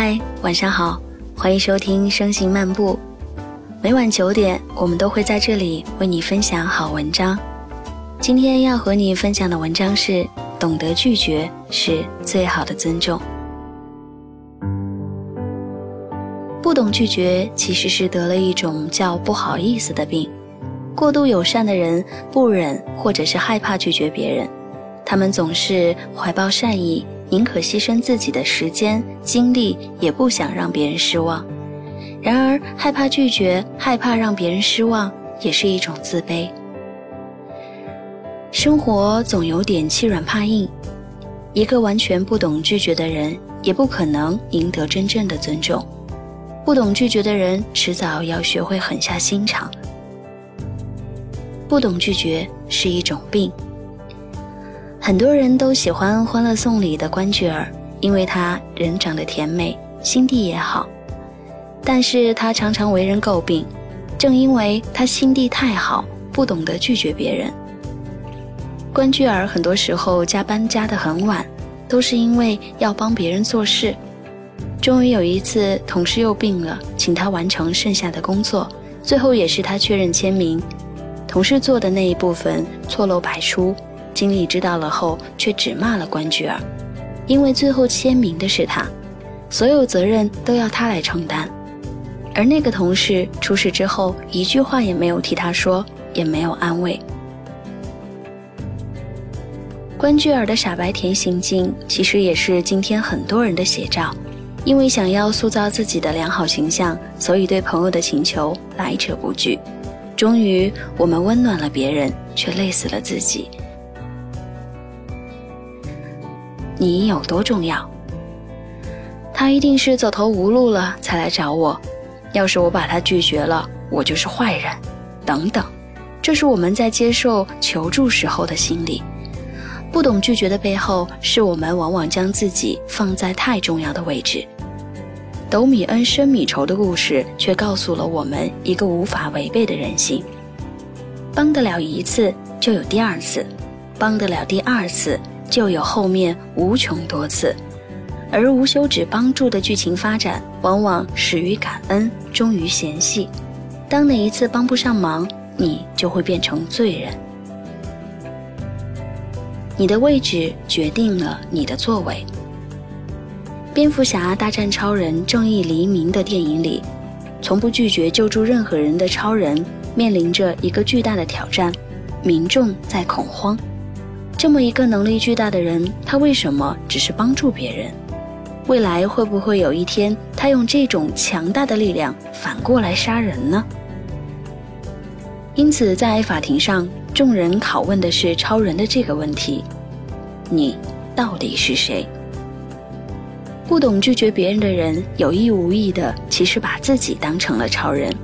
嗨，晚上好，欢迎收听声行漫步。每晚九点，我们都会在这里为你分享好文章。今天要和你分享的文章是：懂得拒绝是最好的尊重。不懂拒绝，其实是得了一种叫不好意思的病。过度友善的人不忍或者是害怕拒绝别人，他们总是怀抱善意，宁可牺牲自己的时间精力，也不想让别人失望。然而，害怕拒绝，害怕让别人失望，也是一种自卑。生活总有点欺软怕硬，一个完全不懂拒绝的人，也不可能赢得真正的尊重。不懂拒绝的人，迟早要学会狠下心肠。不懂拒绝是一种病。很多人都喜欢《欢乐颂》里的关雎尔，因为她人长得甜美，心地也好。但是她常常为人诟病，正因为她心地太好，不懂得拒绝别人。关雎尔很多时候加班加得很晚，都是因为要帮别人做事。终于有一次，同事又病了，请他完成剩下的工作，最后也是他确认签名。同事做的那一部分错漏百出，经理知道了后却只骂了关雎尔，因为最后签名的是他，所有责任都要他来承担。而那个同事出事之后一句话也没有替他说，也没有安慰。关雎尔的傻白甜行径，其实也是今天很多人的写照，因为想要塑造自己的良好形象，所以对朋友的请求来者不拒。终于，我们温暖了别人，却累死了自己。你有多重要？他一定是走投无路了才来找我。要是我把他拒绝了，我就是坏人。等等，这是我们在接受求助时候的心理。不懂拒绝的背后，是我们往往将自己放在太重要的位置。斗米恩深米仇的故事，却告诉了我们一个无法违背的人性：帮得了一次，就有第二次；帮得了第二次，就有后面无穷多次。而无休止帮助的剧情发展，往往始于感恩，终于嫌隙。当哪一次帮不上忙，你就会变成罪人。你的位置决定了你的作为。蝙蝠侠大战超人，正义黎明的电影里，从不拒绝救助任何人的超人，面临着一个巨大的挑战：民众在恐慌。这么一个能力巨大的人，他为什么只是帮助别人？未来会不会有一天，他用这种强大的力量反过来杀人呢？因此，在法庭上，众人拷问的是超人的这个问题：你到底是谁？不懂拒绝别人的人，有意无意的其实把自己当成了超人，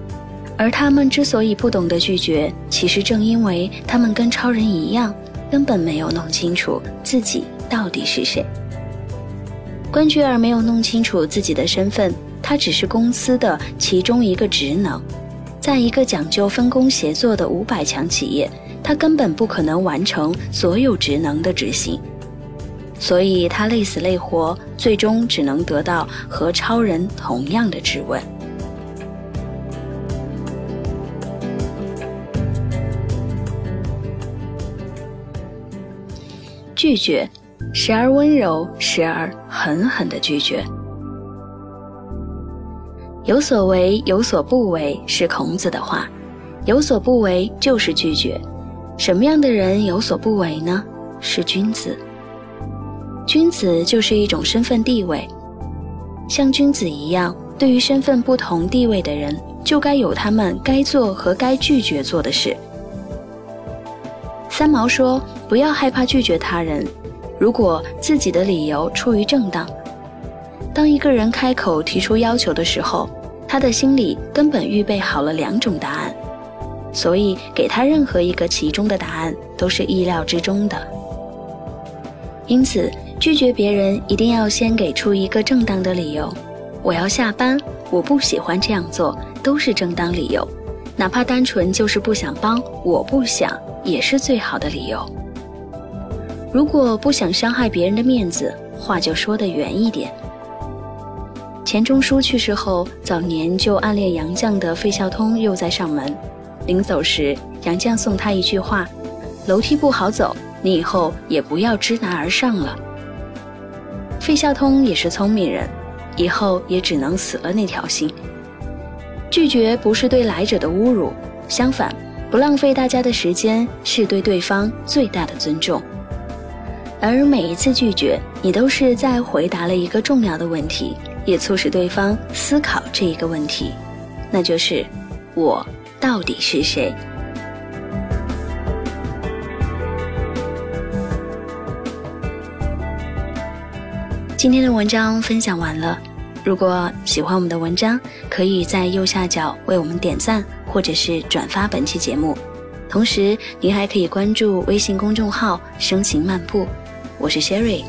而他们之所以不懂得拒绝，其实正因为他们跟超人一样，根本没有弄清楚自己到底是谁。关雎尔没有弄清楚自己的身份，他只是公司的其中一个职能，在一个讲究分工协作的五百强企业，他根本不可能完成所有职能的执行。所以他累死累活，最终只能得到和超人同样的质问。拒绝，时而温柔，时而狠狠的拒绝。有所为，有所不为，是孔子的话。有所不为就是拒绝。什么样的人有所不为呢？是君子。君子就是一种身份地位，像君子一样，对于身份不同地位的人，就该有他们该做和该拒绝做的事。三毛说：“不要害怕拒绝他人，如果自己的理由出于正当。当一个人开口提出要求的时候，他的心里根本预备好了两种答案，所以给他任何一个其中的答案都是意料之中的。因此。”拒绝别人一定要先给出一个正当的理由。我要下班，我不喜欢这样做，都是正当理由。哪怕单纯就是不想帮，我不想也是最好的理由。如果不想伤害别人的面子，话就说得圆一点。钱钟书去世后，早年就暗恋杨绛的费孝通又在上门。临走时，杨绛送他一句话：“楼梯不好走，你以后也不要知难而上了。”费孝通也是聪明人，以后也只能死了那条心。拒绝不是对来者的侮辱，相反，不浪费大家的时间是对对方最大的尊重。而每一次拒绝，你都是在回答了一个重要的问题，也促使对方思考这一个问题，那就是我到底是谁。今天的文章分享完了，如果喜欢我们的文章，可以在右下角为我们点赞或者是转发本期节目，同时您还可以关注微信公众号“声情漫步”。我是 Sherry。